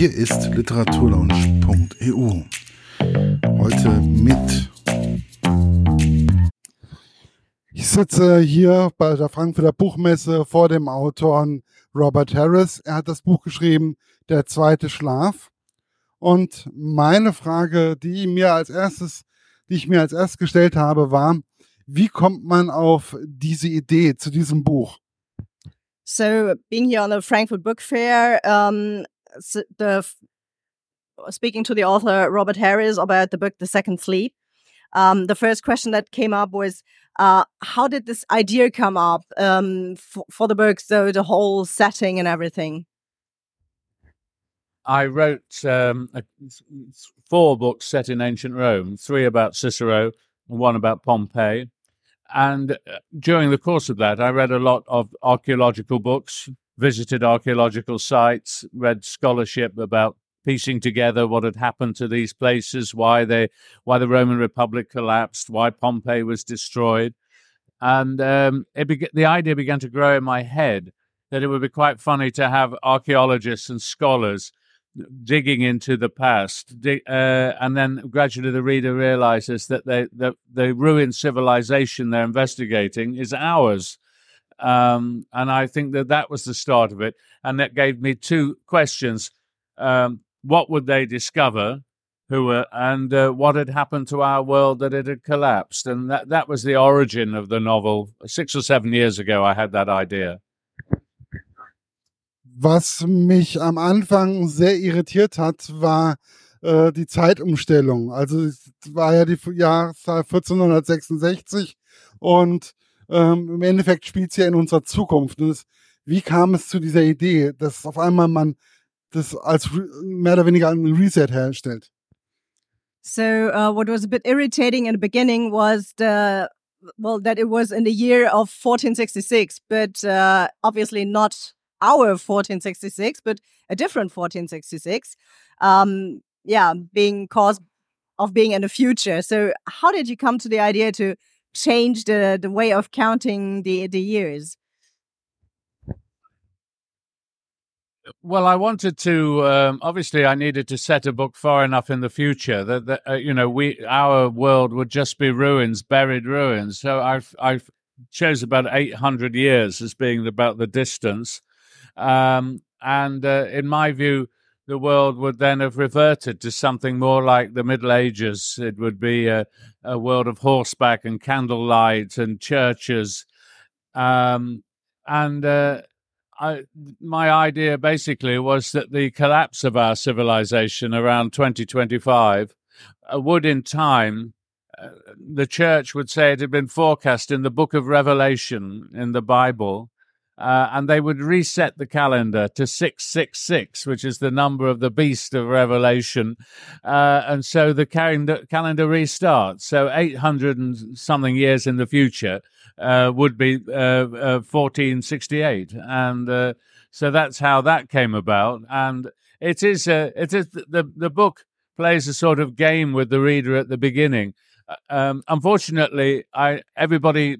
Hier ist literaturlaunch.eu. Heute mit. Ich sitze hier bei der Frankfurter Buchmesse vor dem Autoren Robert Harris. Er hat das Buch geschrieben, Der zweite Schlaf. Und meine Frage, die mir als erstes, die ich mir als erstes gestellt habe, war, wie kommt man auf diese Idee zu diesem Buch? So, being here on the Frankfurt Book Fair, um, the speaking to the author Robert Harris about the book The Second Sleep, um, the first question that came up was, uh, how did this idea come up um, for the book? So the whole setting and everything. I wrote um, a, four books set in ancient Rome, three about Cicero and one about Pompey. And uh, during the course of that, I read a lot of archaeological books, visited archaeological sites, read scholarship about piecing together what had happened to these places, why they, why the Roman Republic collapsed, why Pompeii was destroyed, and um, be- the idea began to grow in my head that it would be quite funny to have archaeologists and scholars digging into the past, dig, uh, and then gradually the reader realizes that they, the, the ruined civilization they're investigating is ours. Um, and I think that that was the start of it. And that gave me two questions. Um, what would they discover? Who were, and uh, what had happened to our world that it had collapsed? And that, that was the origin of the novel. Six or seven years ago, I had that idea. Was mich am Anfang sehr irritiert hat, war äh, die Zeitumstellung. Also es war ja die Jahreszahl 1466 und ähm, im Endeffekt spielt es ja in unserer Zukunft. Es, wie kam es zu dieser Idee, dass auf einmal man das als mehr oder weniger ein Reset herstellt? So uh, what was a bit irritating in the beginning was the well that it was in the year of 1466, but uh, obviously not our 1466, but a different 1466. Um, yeah, being caused of being in the future. So, how did you come to the idea to change the the way of counting the the years? Well, I wanted to. Um, obviously, I needed to set a book far enough in the future that, that uh, you know we our world would just be ruins, buried ruins. So I I chose about eight hundred years as being about the distance um, and uh, in my view, the world would then have reverted to something more like the Middle Ages. It would be a, a world of horseback and candlelight and churches. Um, and uh, I, my idea basically was that the collapse of our civilization around 2025 uh, would, in time, uh, the church would say it had been forecast in the book of Revelation in the Bible uh, and they would reset the calendar to 666, which is the number of the beast of Revelation. Uh, and so the calendar, calendar restarts. So 800 and something years in the future uh, would be 1468. Uh, uh, and uh, so that's how that came about. And it is, it is the, the book plays a sort of game with the reader at the beginning. Um, unfortunately, I everybody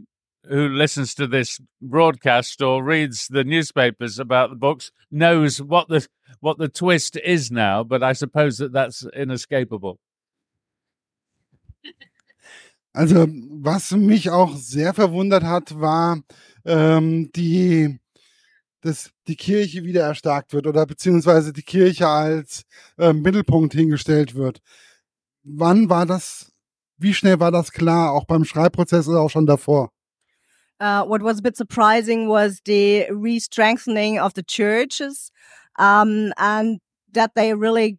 who listens to this broadcast or reads the newspapers about the books knows what the what the twist is now, but I suppose that that's inescapable. Also, was mich auch sehr verwundert hat, war ähm, die, dass die Kirche wieder erstarkt wird oder beziehungsweise die Kirche als ähm, Mittelpunkt hingestellt wird. Wann war das, wie schnell war das klar, auch beim Schreibprozess oder auch schon davor? Uh, what was a bit surprising was the re-strengthening of the churches um, and that they really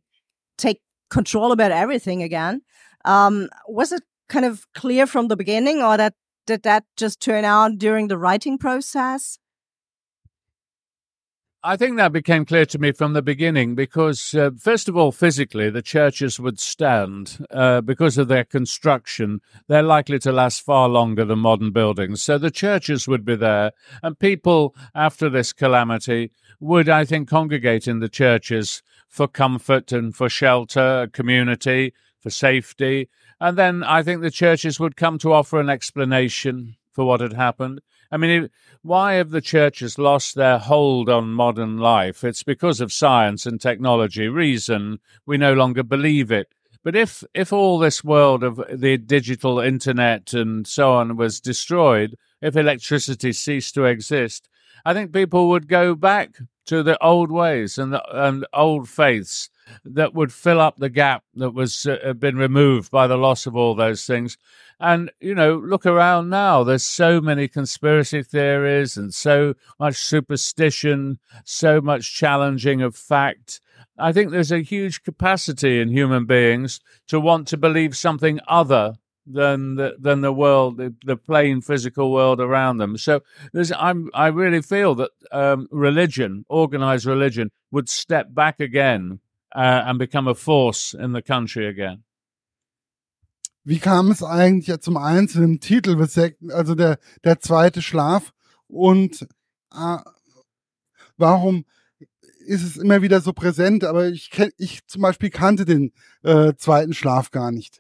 take control about everything again. Um, was it kind of clear from the beginning, or that did that just turn out during the writing process? I think that became clear to me from the beginning because, uh, first of all, physically, the churches would stand uh, because of their construction. They're likely to last far longer than modern buildings. So the churches would be there, and people after this calamity would, I think, congregate in the churches for comfort and for shelter, community, for safety. And then I think the churches would come to offer an explanation for what had happened I mean, why have the churches lost their hold on modern life? It's because of science and technology, reason. We no longer believe it. But if if all this world of the digital internet and so on was destroyed, if electricity ceased to exist, I think people would go back to the old ways and the and old faiths that would fill up the gap that was uh, been removed by the loss of all those things. And you know, look around now. There's so many conspiracy theories and so much superstition, so much challenging of fact. I think there's a huge capacity in human beings to want to believe something other than the, than the world, the, the plain physical world around them. So there's, I'm, I really feel that um, religion, organized religion, would step back again uh, and become a force in the country again. Wie kam es eigentlich zum einzelnen Titel, also der, der zweite Schlaf? Und äh, warum ist es immer wieder so präsent? Aber ich, ich zum Beispiel kannte den äh, zweiten Schlaf gar nicht.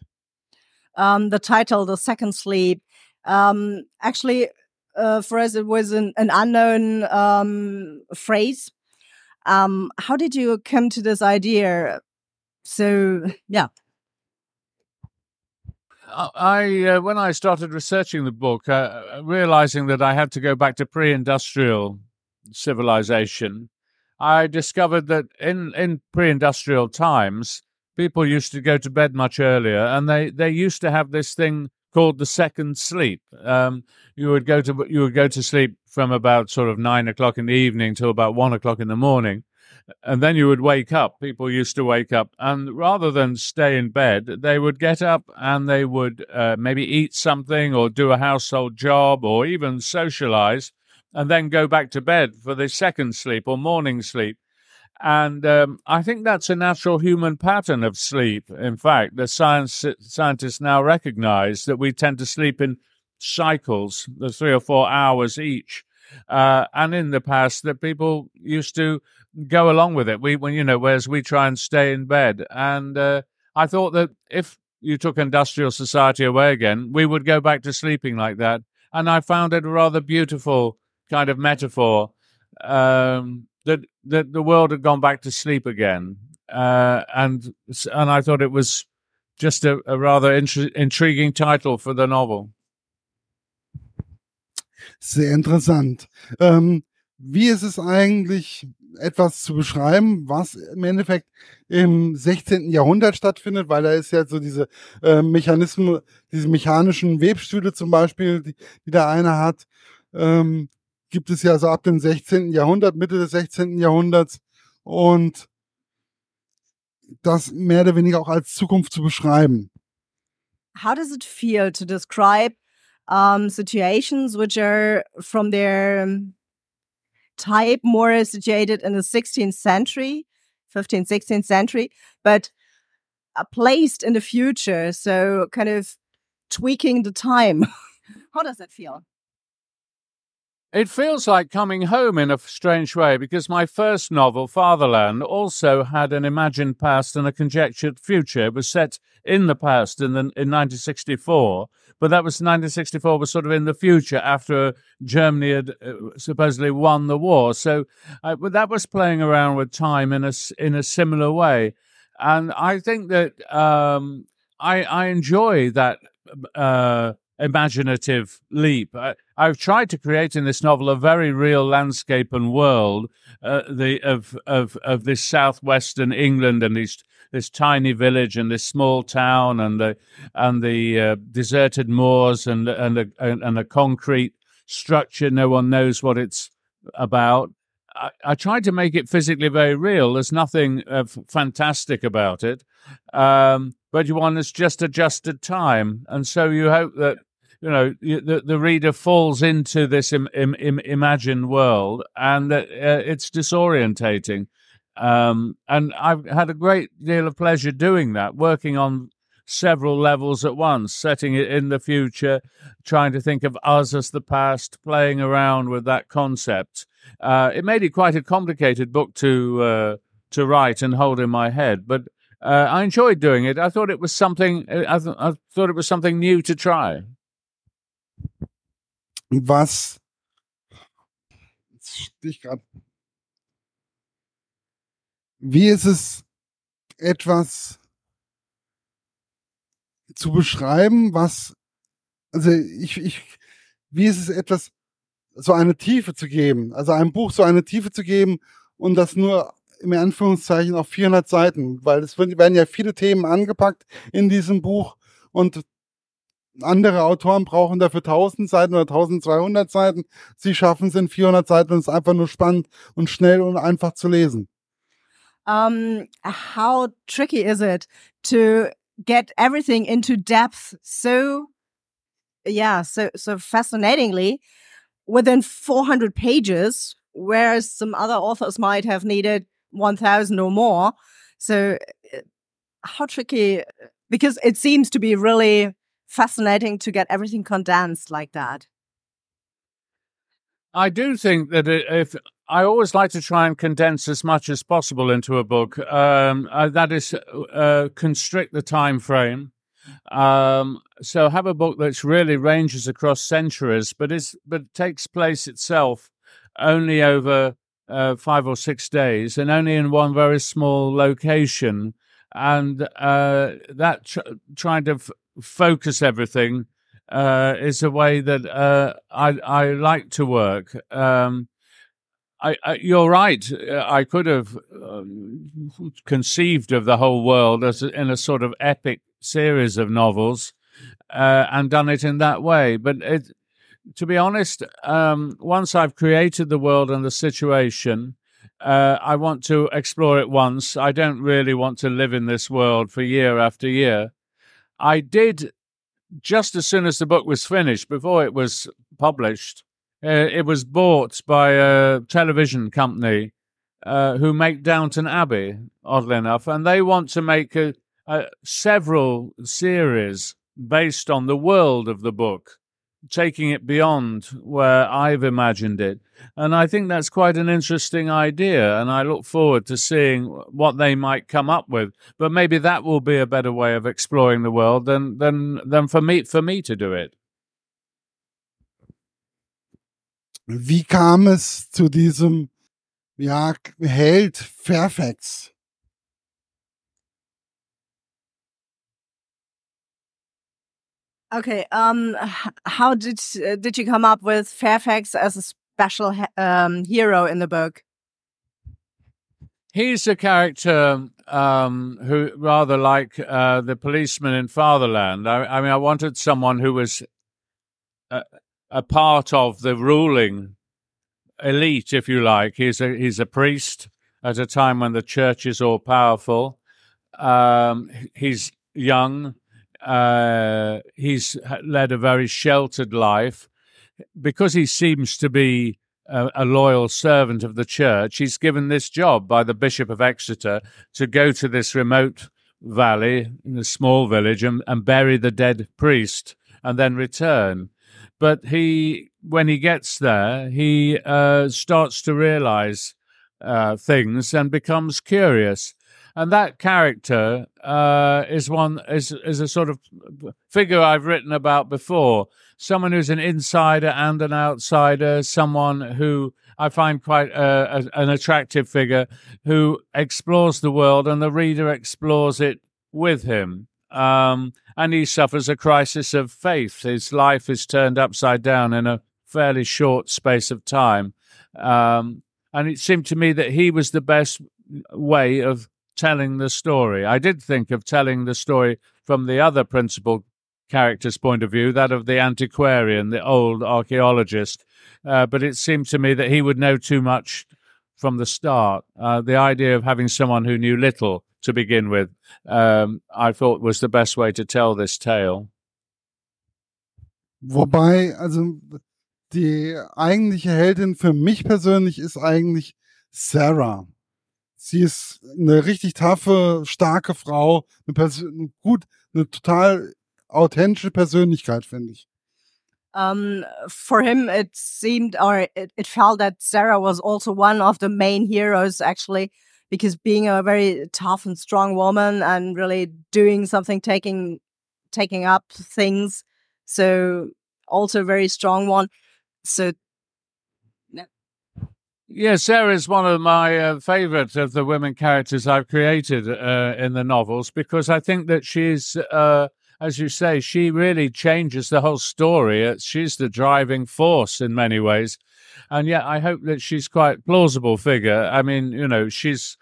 um, the title, The Second Sleep. Um, actually, uh, for us, it was an, an unknown um, phrase. Um, how did you come to this idea? So, yeah. I uh, when I started researching the book, uh, realizing that I had to go back to pre-industrial civilization, I discovered that in in pre-industrial times, people used to go to bed much earlier, and they they used to have this thing called the second sleep. Um, you would go to you would go to sleep from about sort of nine o'clock in the evening till about one o'clock in the morning, and then you would wake up. People used to wake up, and rather than stay in bed, they would get up and they would uh, maybe eat something or do a household job or even socialize, and then go back to bed for the second sleep or morning sleep. And um, I think that's a natural human pattern of sleep. In fact, the science scientists now recognize that we tend to sleep in cycles, the three or four hours each. Uh, and in the past, that people used to go along with it. We, when you know, whereas we try and stay in bed. And uh, I thought that if you took industrial society away again, we would go back to sleeping like that. And I found it a rather beautiful kind of metaphor um, that that the world had gone back to sleep again, uh, and and I thought it was just a, a rather intri intriguing title for the novel. Sehr interessant. Ähm, wie ist es eigentlich, etwas zu beschreiben, was im Endeffekt im 16. Jahrhundert stattfindet, weil da ist ja so diese äh, Mechanismen, diese mechanischen Webstühle zum Beispiel, die, die der eine hat, ähm, gibt es ja so ab dem 16. Jahrhundert, Mitte des 16. Jahrhunderts und das mehr oder weniger auch als Zukunft zu beschreiben. How does it feel to describe um, situations which are from their type more situated in the 16th century, 15th, 16th century, but placed in the future, so kind of tweaking the time? How does that feel? It feels like coming home in a strange way because my first novel, Fatherland, also had an imagined past and a conjectured future. It was set in the past in, the, in 1964, but that was 1964 was sort of in the future after Germany had uh, supposedly won the war. So uh, that was playing around with time in a, in a similar way. And I think that um, I, I enjoy that. Uh, imaginative leap. I, have tried to create in this novel a very real landscape and world uh, the, of, of, of this southwestern England and this, this tiny village and this small town and the, and the uh, deserted moors and, and, a, and a concrete structure. No one knows what it's about. I, I, tried to make it physically very real. There's nothing uh, fantastic about it, um, but want has just adjusted time, and so you hope that you know the the reader falls into this Im, Im, Im, imagined world, and uh, it's disorientating. Um, and I've had a great deal of pleasure doing that, working on several levels at once, setting it in the future, trying to think of us as the past, playing around with that concept. Uh, it made it quite a complicated book to uh, to write and hold in my head, but uh, I enjoyed doing it. I thought it was something. I, th- I thought it was something new to try. Was dich gerade. Wie ist es, etwas zu beschreiben, was, also ich, ich, wie ist es etwas, so eine Tiefe zu geben, also einem Buch so eine Tiefe zu geben und das nur im Anführungszeichen auf 400 Seiten, weil es werden ja viele Themen angepackt in diesem Buch und andere Autoren brauchen dafür 1000 Seiten oder 1200 Seiten. Sie schaffen es in 400 Seiten und es ist einfach nur spannend und schnell und einfach zu lesen. Um, how tricky is it to get everything into depth so, yeah, so, so fascinatingly within 400 pages, whereas some other authors might have needed 1000 or more. So, uh, how tricky, because it seems to be really fascinating to get everything condensed like that. I do think that if I always like to try and condense as much as possible into a book, um, uh, that is, uh, constrict the time frame. Um, so have a book that really ranges across centuries, but is but takes place itself only over uh, five or six days, and only in one very small location, and uh, that tr- trying to f- focus everything uh, is a way that uh, I, I like to work. Um, I, I, you're right. I could have um, conceived of the whole world as a, in a sort of epic series of novels uh, and done it in that way. But it, to be honest, um, once I've created the world and the situation, uh, I want to explore it once. I don't really want to live in this world for year after year. I did just as soon as the book was finished, before it was published, uh, it was bought by a television company uh, who make Downton Abbey, oddly enough, and they want to make a, a, several series based on the world of the book taking it beyond where I've imagined it. And I think that's quite an interesting idea. And I look forward to seeing what they might come up with. But maybe that will be a better way of exploring the world than, than, than for, me, for me to do it. Wie kam es zu diesem ja, Held Fairfax? Okay. Um, how did uh, did you come up with Fairfax as a special um, hero in the book? He's a character um, who, rather like uh, the policeman in Fatherland. I, I, mean, I wanted someone who was a, a, part of the ruling elite, if you like. He's a he's a priest at a time when the church is all powerful. Um, he's young uh, he's led a very sheltered life. Because he seems to be a, a, loyal servant of the church, he's given this job by the Bishop of Exeter to go to this remote valley in a small village and, and bury the dead priest and then return. But he, when he gets there, he uh, starts to realize uh, things and becomes curious and that character uh, is one is is a sort of figure I've written about before. Someone who's an insider and an outsider. Someone who I find quite uh, a, an attractive figure who explores the world, and the reader explores it with him. Um, and he suffers a crisis of faith. His life is turned upside down in a fairly short space of time. Um, and it seemed to me that he was the best way of telling the story. I did think of telling the story from the other principal character's point of view, that of the antiquarian, the old archaeologist, uh, but it seemed to me that he would know too much from the start. Uh, the idea of having someone who knew little to begin with, um, I thought was the best way to tell this tale. Wobei, also die eigentliche Heldin für mich persönlich ist eigentlich Sarah. Sie ist eine richtig taffe, starke Frau, eine, Pers gut, eine total authentische Persönlichkeit, finde ich. Um, for him, it seemed or it, it felt that Sarah was also one of the main heroes, actually, because being a very tough and strong woman and really doing something, taking taking up things, so also very strong one. So Yeah, Sarah is one of my uh, favorite of the women characters I've created uh, in the novels because I think that she's, uh, as you say, she really changes the whole story. She's the driving force in many ways. And yet I hope that she's quite plausible figure. I mean, you know, she's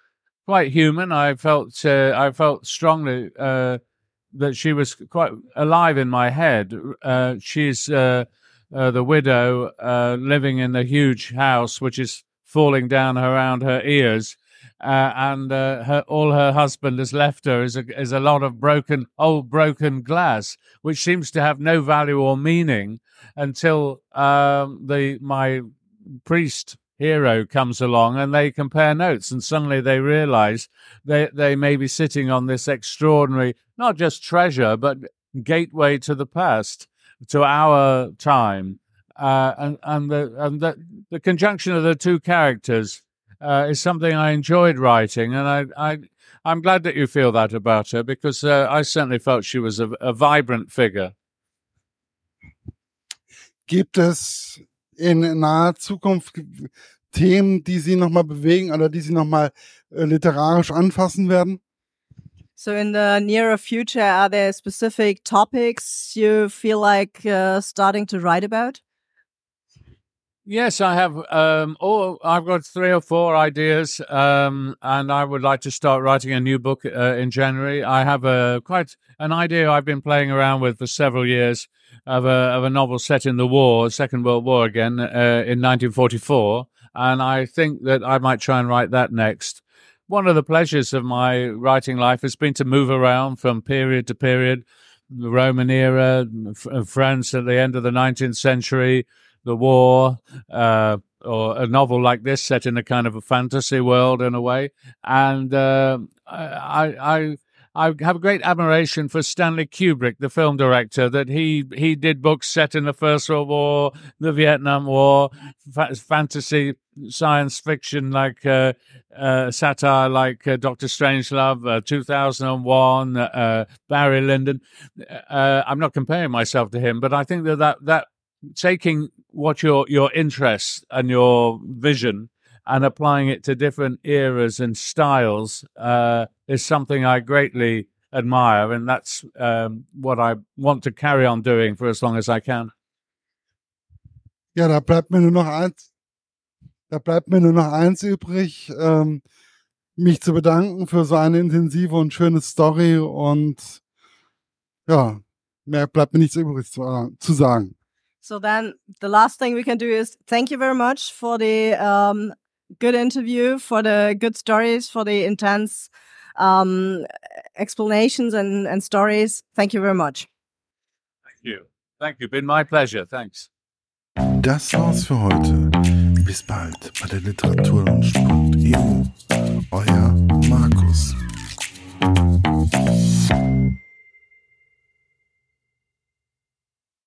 quite human. I felt, uh, I felt strongly uh, that she was quite alive in my head. Uh, she's the widow living in the huge house, which is falling down around her ears. Uh, and uh, her, all her husband has left her is a, is a lot of broken, old broken glass, which seems to have no value or meaning until um, the my priest hero comes along and they compare notes, and suddenly they realize they they may be sitting on this extraordinary, not just treasure, but gateway to the past, to our time uh, and and the and the, the conjunction of the two characters uh, is something I enjoyed writing, and I I I'm glad that you feel that about her because uh, I certainly felt she was a, a vibrant figure. Gibt es in naher Zukunft Themen, die Sie nochmal bewegen oder die Sie nochmal äh, literarisch anfassen werden? So, in the nearer future, are there specific topics you feel like uh, starting to write about? Yes, I have. Um, oh, I've got three or four ideas, um, and I would like to start writing a new book uh, in January. I have a quite an idea I've been playing around with for several years of a of a novel set in the war, Second World War again, uh, in 1944, and I think that I might try and write that next. One of the pleasures of my writing life has been to move around from period to period, the Roman era, France at the end of the 19th century the war, uh, or a novel like this set in a kind of a fantasy world in a way. And uh, I, I, I have a great admiration for Stanley Kubrick, the film director, that he he did books set in the First World War, the Vietnam War, fa- fantasy, science fiction like uh, uh, satire like uh, Doctor Strangelove, uh, 2001, uh, Barry Lyndon. Uh, I'm not comparing myself to him, but I think that that, that taking what your your interests and your vision and applying it to different eras and styles uh, is something I greatly admire, and that's um, what I want to carry on doing for as long as I can. Ja, da bleibt mir nur noch eins. Da bleibt mir nur noch eins übrig, ähm, mich zu bedanken für so eine intensive und schöne Story und ja, mehr bleibt mir nichts übrig zu, äh, zu sagen. So then the last thing we can do is thank you very much for the um, good interview, for the good stories, for the intense um, explanations and, and stories. Thank you very much. Thank you. Thank you. Been my pleasure. Thanks. Das war's für heute. Bis bald bei der Literaturlounge.eu. Euer Markus.